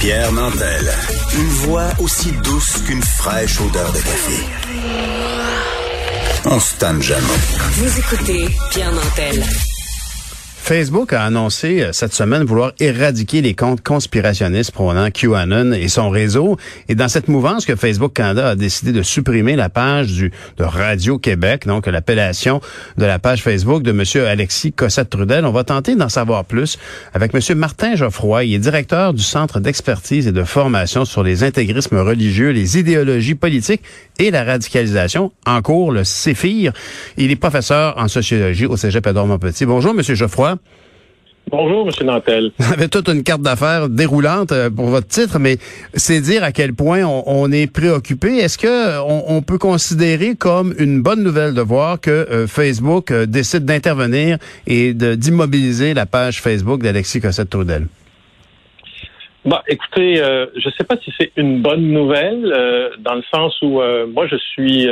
Pierre Nantel. Une voix aussi douce qu'une fraîche odeur de café. On se jamais. Vous écoutez Pierre Nantel. Facebook a annoncé euh, cette semaine vouloir éradiquer les comptes conspirationnistes prônant QAnon et son réseau. Et dans cette mouvance que Facebook Canada a décidé de supprimer la page du de Radio Québec, donc l'appellation de la page Facebook de Monsieur Alexis Cossette-Trudel. On va tenter d'en savoir plus avec Monsieur Martin Geoffroy. Il est directeur du Centre d'expertise et de formation sur les intégrismes religieux, les idéologies politiques et la radicalisation, en cours le CEFIR. Il est professeur en sociologie au Cégep Edouard-Montpetit. Bonjour, Monsieur Geoffroy. Bonjour, M. Nantel. Vous avez toute une carte d'affaires déroulante euh, pour votre titre, mais c'est dire à quel point on, est préoccupé. Est-ce que on, peut considérer comme une bonne nouvelle de voir que euh, Facebook euh, décide d'intervenir et d'immobiliser la page Facebook d'Alexis Cossette-Trudel? Bon, écoutez, je ne sais pas si c'est une bonne nouvelle, dans le sens où moi je suis,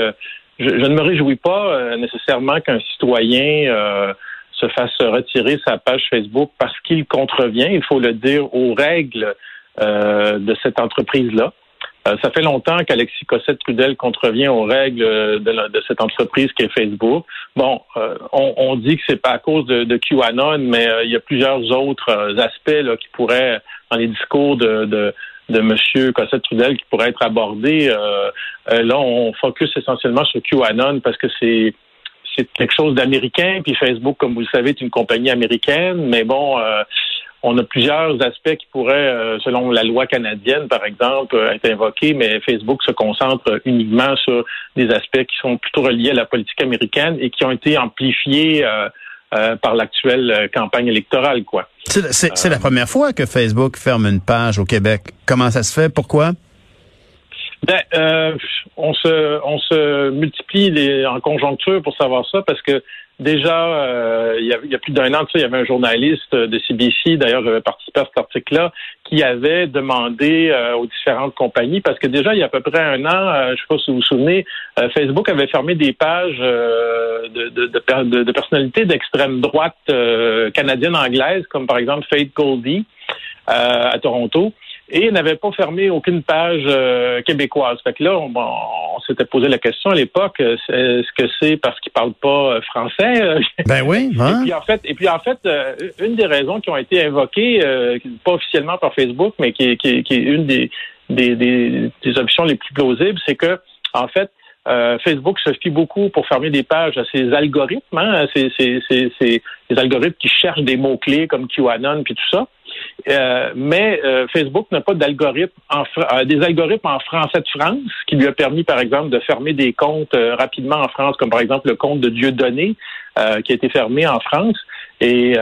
je, ne me réjouis pas nécessairement qu'un citoyen se fasse retirer sa page Facebook parce qu'il contrevient, il faut le dire, aux règles euh, de cette entreprise-là. Euh, ça fait longtemps qu'Alexis Cossette-Trudel contrevient aux règles de, cette entreprise qui est Facebook. Bon, euh, on, dit que c'est pas à cause de, de QAnon, mais il y a plusieurs autres aspects là, qui pourraient, dans les discours de, de de M. Cossette-Trudel qui pourraient être abordés. là, on focus essentiellement sur QAnon parce que c'est c'est quelque chose d'américain, puis Facebook, comme vous le savez, est une compagnie américaine, mais bon, euh, on a plusieurs aspects qui pourraient, euh, selon la loi canadienne, par exemple, euh, être invoqués, mais Facebook se concentre uniquement sur des aspects qui sont plutôt reliés à la politique américaine et qui ont été amplifiés par l'actuelle campagne électorale, quoi. C'est la première fois que Facebook ferme une page au Québec. Comment ça se fait? Pourquoi? Ben, euh, on se on se multiplie les, en conjoncture pour savoir ça parce que déjà euh, il, y a, plus d'un an, il y avait un journaliste de CBC, d'ailleurs j'avais participé à cet article-là, qui avait demandé euh, aux différentes compagnies parce que déjà il y a à peu près un an, euh, je sais pas si vous vous souvenez, Facebook avait fermé des pages de, de, de, de personnalités d'extrême droite canadienne anglaise comme par exemple Faith Goldie à Toronto et n'avait pas fermé aucune page euh, québécoise. Fait que là, on, on s'était posé la question à l'époque, euh, est-ce que c'est parce qu'ils parlent pas euh, français Ben oui. Hein? Et puis en fait, et puis en fait, une des raisons qui ont été invoquées, pas officiellement par Facebook, mais qui, qui, qui est une des, des, des, des options les plus plausibles, c'est que en fait, Facebook se fie beaucoup pour fermer des pages à ses algorithmes, hein, c'est, c'est, des algorithmes qui cherchent des mots-clés comme QAnon puis tout ça. Euh, mais euh, Facebook n'a pas d'algorithme en euh, des algorithmes en français de France qui lui a permis, par exemple, de fermer des comptes rapidement en France, comme par exemple le compte de Dieudonné qui a été fermé en France. Et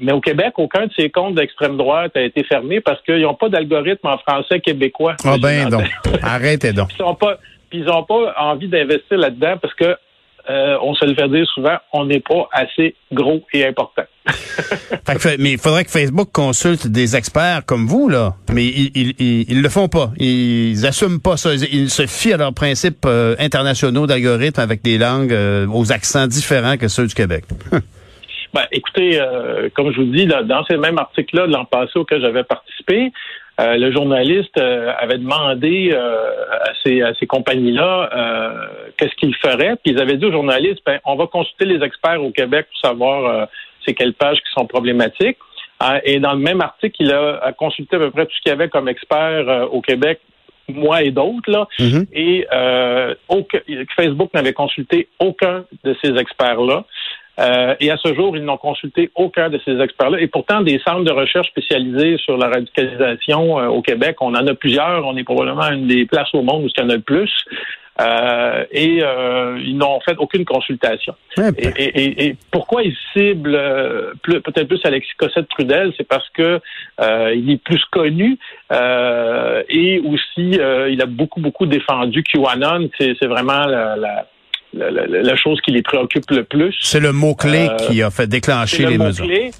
mais au Québec, aucun de ces comptes d'extrême droite a été fermé parce qu'ils n'ont pas d'algorithme en français québécois. Ah ben donc, arrêtez donc. Ils n'ont pas, ils ont pas envie d'investir là-dedans parce que euh, on se le fait dire souvent, on n'est pas assez gros et important. mais il faudrait que Facebook consulte des experts comme vous, là. Mais ils, ils, le font pas. Ils assument pas ça. Ils se fient à leurs principes euh, internationaux d'algorithmes avec des langues euh, aux accents différents que ceux du Québec. ben, écoutez, comme je vous dis, dans ces mêmes articles-là de l'an passé auquel j'avais participé, euh, le journaliste euh, avait demandé euh, à ces, à ces compagnies-là qu'est-ce qu'ils feraient, puis ils avaient dit aux journalistes, ben, on va consulter les experts au Québec pour savoir c'est quelles pages qui sont problématiques. et dans le même article, il a, consulté à peu près tout ce qu'il y avait comme experts au Québec moi et d'autres, là. Mm-hmm. Et Facebook n'avait consulté aucun de ces experts-là. Euh, et à ce jour, ils n'ont consulté aucun de ces experts-là. Et pourtant, des centres de recherche spécialisés sur la radicalisation euh, au Québec, on en a plusieurs. On est probablement une des places au monde où il y en a le plus. euh, et euh, ils n'ont fait aucune consultation. Ouais, Et, et- et pourquoi ils ciblent plus- peut-être plus Alexis Cossette-Trudel, c'est parce que euh, il est plus connu euh, et aussi euh, il a beaucoup beaucoup défendu QAnon. C'est c'est vraiment la, la, la, la- la chose qui les préoccupe le plus. C'est le mot-clé Euh, qui a fait déclencher le les mesures. mot-clé.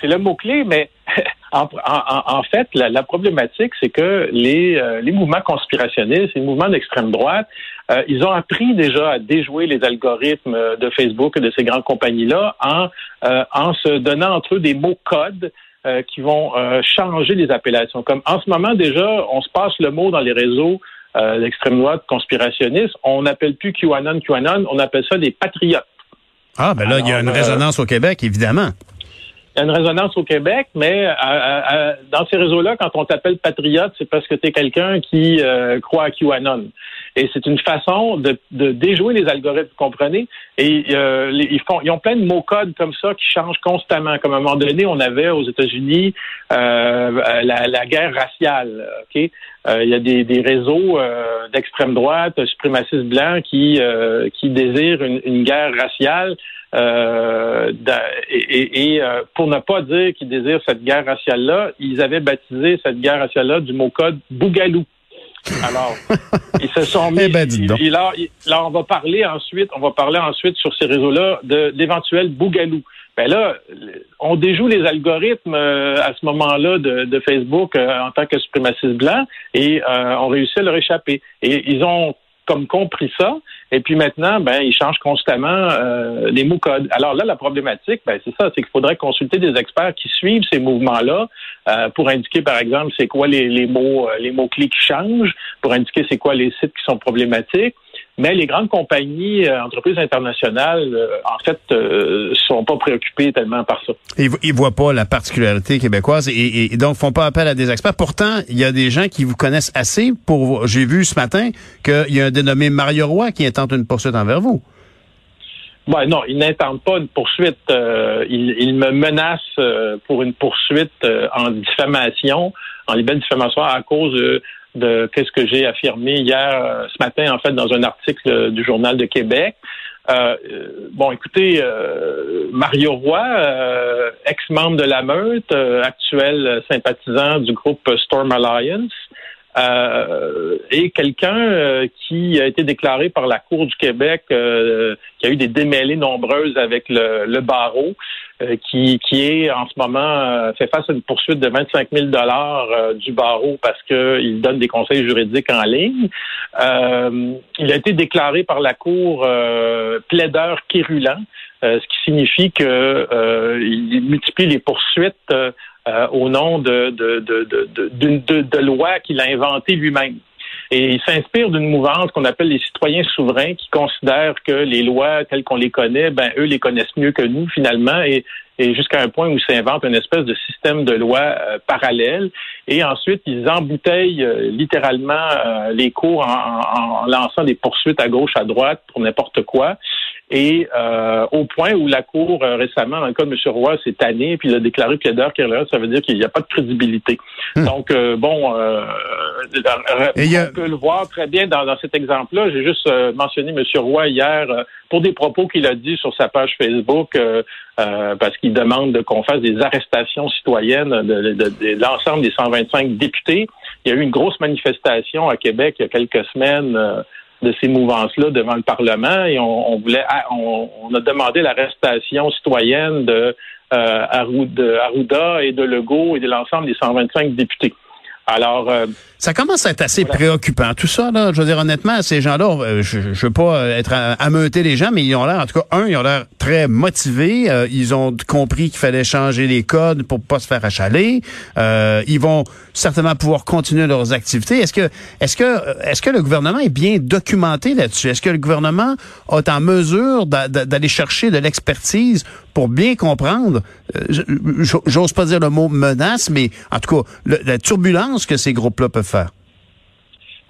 C'est le mot-clé, mais en, en- en fait, la, la problématique, c'est que les, euh, les mouvements conspirationnistes, les mouvements d'extrême droite, euh, ils ont appris déjà à déjouer les algorithmes de Facebook et de ces grandes compagnies-là en, en se donnant entre eux des mots-codes euh, qui vont euh, changer les appellations. Comme en ce moment déjà, on se passe le mot dans les réseaux euh, d'extrême droite conspirationnistes. On n'appelle plus QAnon QAnon, on appelle ça des patriotes. Ah, ben là, il y a une euh, résonance au Québec, évidemment. Il y a une résonance au Québec, mais à- à- à- dans ces réseaux-là, quand on t'appelle patriote, c'est parce que tu es quelqu'un qui euh, croit à QAnon. Et c'est une façon de, de déjouer les algorithmes, vous comprenez? Et euh, ils font, ils ont plein de mots codes comme ça qui changent constamment. Comme à un moment donné, on avait aux États-Unis euh, la, la guerre raciale. Ok, Euh, il y a des, des réseaux euh, d'extrême droite, suprémacistes blancs qui euh, qui désirent une, une guerre raciale. Euh, et et- euh, pour ne pas dire qu'ils désirent cette guerre raciale-là, ils avaient baptisé cette guerre raciale-là du mot code Bougalou. Alors, ils se sont mis. Eh ben, donc. et là, là, on va parler ensuite, on va parler ensuite sur ces réseaux-là de l'éventuel Bougalou. Ben là, on déjoue les algorithmes euh, à ce moment-là de, de Facebook euh, en tant que suprémaciste blanc et euh, on réussit à leur échapper. Et ils ont comme compris ça. Et puis maintenant, ben, ils changent constamment euh, les mots codes. Alors là, la problématique, ben, c'est ça, c'est qu'il faudrait consulter des experts qui suivent ces mouvements-là euh, pour indiquer, par exemple, c'est quoi les, les mots, euh, les mots clés qui changent, pour indiquer c'est quoi les sites qui sont problématiques. Mais les grandes compagnies, euh, entreprises internationales, euh, en fait, euh, sont pas préoccupées tellement par ça. Ils, ils voient pas la particularité québécoise et, et- et donc font pas appel à des experts. Pourtant, il y a des gens qui vous connaissent assez pour. J'ai vu ce matin qu'il y a un dénommé Mario Roy qui intente une poursuite envers vous. Ouais, non, ils n'intentent pas une poursuite. Euh, ils me menacent euh, pour une poursuite euh, en diffamation, en libelle diffamation à cause de, qu'est-ce que j'ai affirmé hier, euh, ce matin, en fait, dans un article euh, du Journal de Québec. Euh, euh, bon, écoutez, euh, Mario Roy, euh, ex-membre de la meute, actuel sympathisant du groupe Storm Alliance, euh, et quelqu'un euh, qui a été déclaré par la Cour du Québec, euh, qui a eu des démêlés nombreuses avec le, barreau, qui, qui est en ce moment fait face à une poursuite de 25 000 dollars du barreau parce qu'il donne des conseils juridiques en ligne. Il a été déclaré par la Cour plaideur quérulent, ce qui signifie que euh, multiplie les poursuites euh, euh, au nom de, de, de, de, lois qu'il a inventées lui-même. Et il s'inspire d'une mouvance qu'on appelle les citoyens souverains qui considèrent que les lois telles qu'on les connaît, ben eux les connaissent mieux que nous finalement et, et jusqu'à un point où ils s'inventent une espèce de système de loi euh, parallèle. Et ensuite, ils embouteillent euh, littéralement euh, les cours en, en- en lançant des poursuites à gauche, à droite pour n'importe quoi. Et euh, au point où la Cour, euh, récemment, dans le cas de M. Roy, s'est tanné, puis il a déclaré plaideur querelleur, ça veut dire qu'il n'y a pas de crédibilité. Donc, euh, bon, euh, a- on peut le voir très bien dans, dans cet exemple-là. J'ai juste euh, mentionné M. Roy hier pour des propos qu'il a dit sur sa page Facebook, parce qu'il demande de- qu'on fasse des arrestations citoyennes de, de- de- de l'ensemble des 125 députés. Il y a eu une grosse manifestation à Québec il y a quelques semaines. De ces mouvances-là devant le Parlement et on, on voulait ah, on, on a demandé l'arrestation citoyenne de, euh, Arruda et de Legault et de l'ensemble des 125 députés. Alors, euh, Ça commence à être assez Voilà. préoccupant. Tout ça, là, je veux dire, honnêtement, ces gens-là, euh, je, je veux pas euh, être à, ameuter les gens, mais ils ont l'air, en tout cas, un, ils ont l'air très motivés. euh, ils ont compris qu'il fallait changer les codes pour pas se faire achaler. Euh, ils vont certainement pouvoir continuer leurs activités. Est-ce que, est-ce que, est-ce que le gouvernement est bien documenté là-dessus? Est-ce que le gouvernement est en mesure d'a- d'a- d'aller chercher de l'expertise pour bien comprendre, euh, j'ose pas dire le mot menace, mais en tout cas, le- la turbulence que ces groupes-là peuvent faire?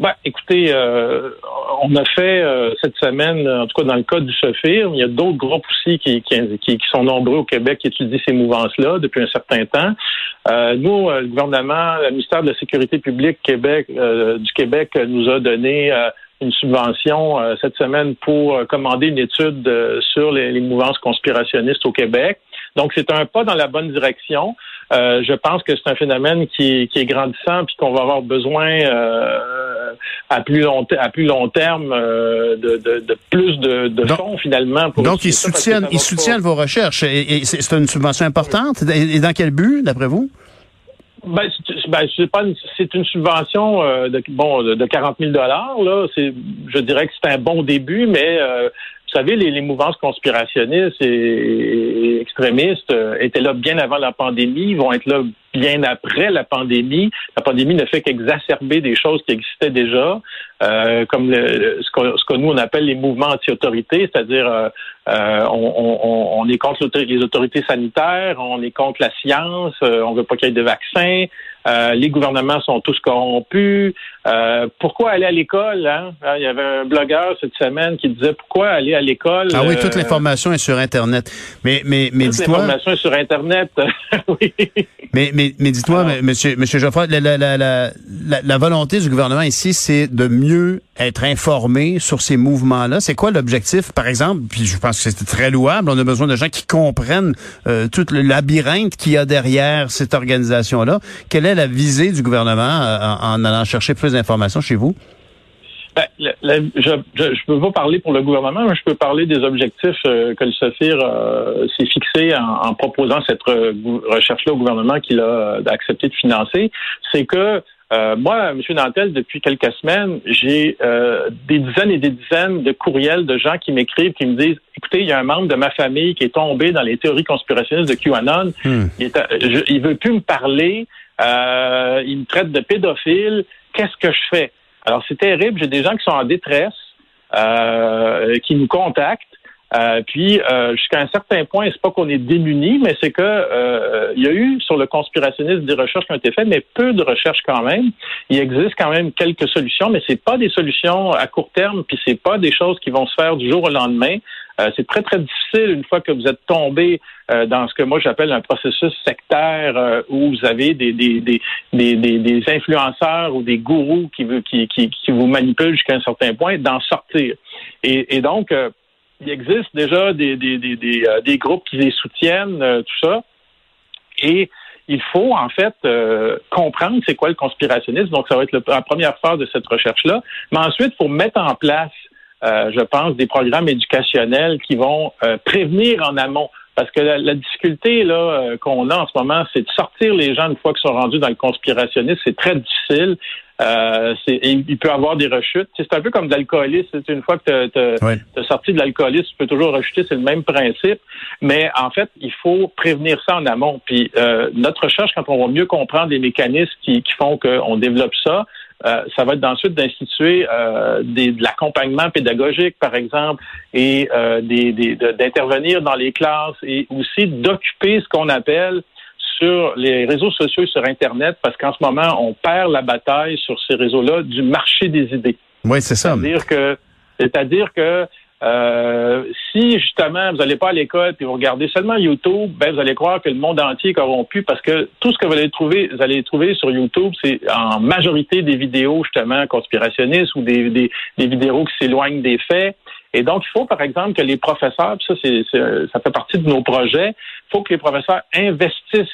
Ben, écoutez, euh, on a fait euh, cette semaine, en tout cas dans le cas du SOFIR, il y a d'autres groupes aussi qui, sont nombreux au Québec qui étudient ces mouvances-là depuis un certain temps. Nous, le gouvernement, le ministère de la Sécurité publique Québec, du Québec nous a donné une subvention cette semaine pour commander une étude sur les, les, mouvances conspirationnistes au Québec. Donc, c'est un pas dans la bonne direction. je pense que c'est un phénomène qui, qui est grandissant puis qu'on va avoir besoin à plus long à plus long terme de, de, de, plus de, de fonds finalement. Pour donc, ils soutiennent, ils soutiennent vos recherches. Et, c'est une subvention importante. Et dans quel but, d'après vous? Ben, ben c'est pas c'est une subvention euh, de bon de 40 000 dollars là. C'est, je dirais que c'est un bon début, mais euh, vous savez, les, les, mouvances conspirationnistes et, extrémistes euh, étaient là bien avant la pandémie, ils vont être là bien après la pandémie. La pandémie ne fait qu'exacerber des choses qui existaient déjà, euh, comme le, ce, que, ce, que, nous on appelle les mouvements anti-autorité, c'est-à-dire euh, euh on, on, on, est contre les autorités sanitaires, on est contre la science, euh, on veut pas qu'il y ait de vaccins, euh, les gouvernements sont tous corrompus. Euh, pourquoi aller à l'école? Hein? Ah, il y avait un blogueur cette semaine qui disait pourquoi aller à l'école? Ah oui, toute l'information est sur Internet. Mais, mais, mais toute l'information est sur Internet. oui. Mais, mais, mais dis-toi, monsieur, monsieur Geoffroy, la, la, la, la, la volonté du gouvernement ici, c'est de mieux être informé sur ces mouvements-là. C'est quoi l'objectif, par exemple? Puis je pense que c'est très louable. On a besoin de gens qui comprennent euh, tout le labyrinthe qu'il y a derrière cette organisation-là. Quelle est la visée du gouvernement euh, en, allant chercher plus d'informations chez vous? Ben, je ne peux pas parler pour le gouvernement, mais je peux parler des objectifs euh, que le SOFIR euh, s'est fixé en, proposant cette recherche-là au gouvernement qu'il a accepté de financer. C'est que moi, M. Nantel, depuis quelques semaines, j'ai des dizaines et des dizaines de courriels de gens qui m'écrivent, qui me disent écoutez, il y a un membre de ma famille qui est tombé dans les théories conspirationnistes de QAnon. Hmm. Il, ne veut plus me parler. Euh, me traite de pédophile. Qu'est-ce que je fais? Alors, c'est terrible. J'ai des gens qui sont en détresse, euh, qui nous contactent. Euh, puis euh, jusqu'à un certain point, c'est pas qu'on est démunis, mais c'est que euh, il y a eu sur le conspirationnisme des recherches qui ont été faites, mais peu de recherches quand même. Il existe quand même quelques solutions, mais c'est pas des solutions à court terme, puis c'est pas des choses qui vont se faire du jour au lendemain. Euh, c'est très, très difficile une fois que vous êtes tombé euh, dans ce que moi j'appelle un processus sectaire euh, où vous avez des, des, des, des, des influenceurs ou des gourous qui, vous manipulent jusqu'à un certain point, d'en sortir. Et, donc, il existe déjà des, des, des, des, groupes qui les soutiennent, tout ça. Et il faut en fait comprendre c'est quoi le conspirationnisme. Donc, ça va être la première phase de cette recherche-là. Mais ensuite, il faut mettre en place je pense, des programmes éducationnels qui vont euh, prévenir en amont. Parce que la, difficulté là euh, qu'on a en ce moment, c'est de sortir les gens une fois qu'ils sont rendus dans le conspirationnisme. C'est très difficile. Euh, il peut y avoir des rechutes. C'est un peu comme de l'alcoolisme. Une fois que tu as, sorti de l'alcoolisme, tu peux toujours rechuter. C'est le même principe. Mais en fait, il faut prévenir ça en amont. Puis notre recherche, quand on va mieux comprendre les mécanismes qui, qui font qu'on développe ça, euh, ça va être ensuite d'instituer euh, de l'accompagnement pédagogique, par exemple, et euh, d'intervenir dans les classes et aussi d'occuper ce qu'on appelle sur les réseaux sociaux et sur Internet, parce qu'en ce moment, on perd la bataille sur ces réseaux-là du marché des idées. Oui, c'est ça. C'est-à-dire que, c'est-à-dire que euh, si justement vous n'allez pas à l'école et vous regardez seulement YouTube, ben vous allez croire que le monde entier est corrompu parce que tout ce que vous allez trouver, vous allez trouver sur YouTube, c'est en majorité des vidéos justement conspirationnistes ou des, des, des vidéos qui s'éloignent des faits. Et donc, il faut, par exemple, que les professeurs, ça, c'est, ça fait partie de nos projets, il faut que les professeurs investissent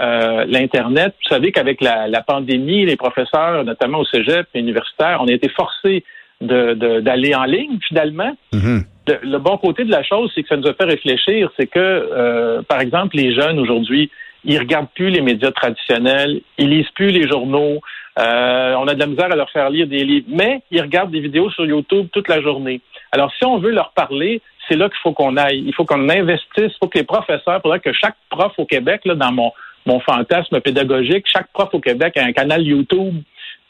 euh, l'Internet. Vous savez qu'avec la, la, pandémie, les professeurs, notamment au cégep et universitaire, on a été forcés d'aller en ligne finalement. Mm-hmm. le bon côté de la chose, c'est que ça nous a fait réfléchir, c'est que, euh, par exemple, les jeunes aujourd'hui, ils regardent plus les médias traditionnels, ils lisent plus les journaux, euh, on a de la misère à leur faire lire des livres, mais ils regardent des vidéos sur YouTube toute la journée. Alors, si on veut leur parler, c'est là qu'il faut qu'on aille. Il faut qu'on investisse, il faut que les professeurs, faudrait que chaque prof au Québec, là, dans mon, mon fantasme pédagogique, chaque prof au Québec a un canal YouTube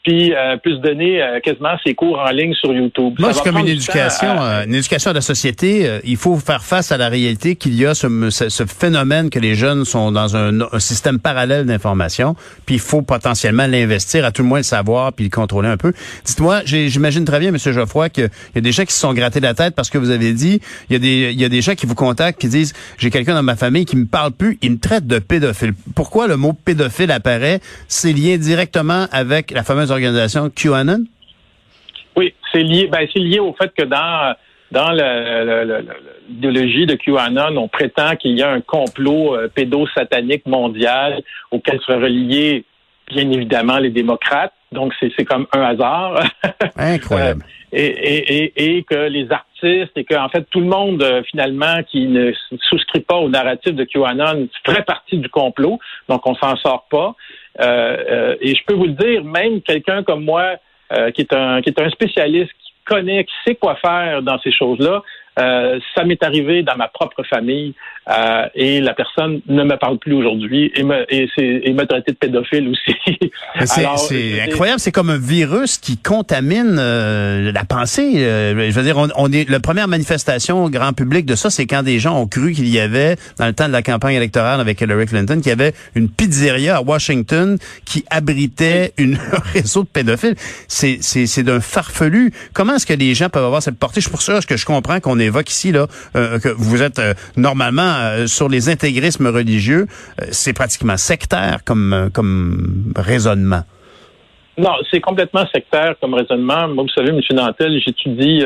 puis euh, puisse donner euh, quasiment ses cours en ligne sur YouTube. Moi, c'est comme une éducation, euh, une éducation de la société. Euh, il faut faire face à la réalité qu'il y a ce, ce, phénomène que les jeunes sont dans un, un système parallèle d'information, puis il faut potentiellement l'investir, à tout le moins le savoir, puis le contrôler un peu. Dites-moi, j'imagine très bien, Monsieur Geoffroy, qu'il y a des gens qui se sont grattés la tête parce que vous avez dit, il y a des, il y a des gens qui vous contactent, qui disent, j'ai quelqu'un dans ma famille qui me parle plus, il me traite de pédophile. Pourquoi le mot pédophile apparaît? C'est lié directement avec la fameuse organisation QAnon? Oui, c'est lié. Ben, c'est lié au fait que dans dans l'idéologie de QAnon, on prétend qu'il y a un complot euh, pédosatanique mondial auquel seraient reliés bien évidemment les démocrates. Donc c'est comme un hasard. Incroyable. Euh, et, et, et, que les artistes et que en fait tout le monde euh, finalement qui ne souscrit pas au narratif de QAnon ferait partie du complot. Donc on s'en sort pas. Euh, et je peux vous le dire, même quelqu'un comme moi qui est un qui est un spécialiste connaît, qui sait quoi faire dans ces choses-là. Euh, ça m'est arrivé dans ma propre famille euh, et la personne ne me parle plus aujourd'hui et me, et, et me traité de pédophile aussi. C'est incroyable, c'est comme un virus qui contamine euh, la pensée. je veux dire, on, est la première manifestation au grand public de ça, c'est quand des gens ont cru qu'il y avait dans le temps de la campagne électorale avec Hillary Clinton, qu'il y avait une pizzeria à Washington qui abritait une, un réseau de pédophiles. C'est c'est d'un farfelu. Comment est-ce que les gens peuvent avoir cette portée? Je pour ça que je comprends qu'on est évoque ici, là, euh, que vous êtes euh, normalement euh, sur les intégrismes religieux, c'est pratiquement sectaire comme, comme raisonnement. Non, c'est complètement sectaire comme raisonnement. Moi, vous savez, M. Nantel, j'étudie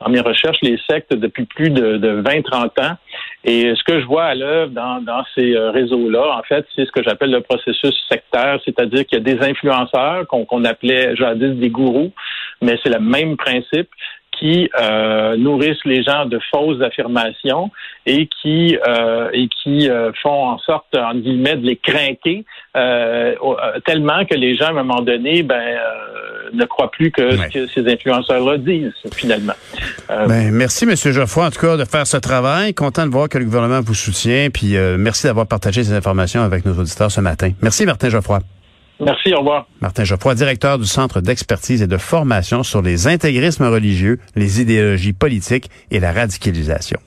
dans mes recherches les sectes depuis plus de, de 20-30 ans. Et ce que je vois à l'œuvre dans, dans ces réseaux-là, en fait, c'est ce que j'appelle le processus sectaire, c'est-à-dire qu'il y a des influenceurs qu'on appelait jadis des gourous, mais c'est le même principe qui euh, nourrissent les gens de fausses affirmations et qui euh, et qui euh, font en sorte en guillemets de les craquer tellement que les gens à un moment donné ben ne croient plus que ce que ces influenceurs-là disent finalement. Ben, merci Monsieur Geoffroy en tout cas de faire ce travail. Content de voir que le gouvernement vous soutient puis merci d'avoir partagé ces informations avec nos auditeurs ce matin. Merci Martin Geoffroy. Merci, au revoir. Martin Geoffroy, directeur du Centre d'expertise et de formation sur les intégrismes religieux, les idéologies politiques et la radicalisation.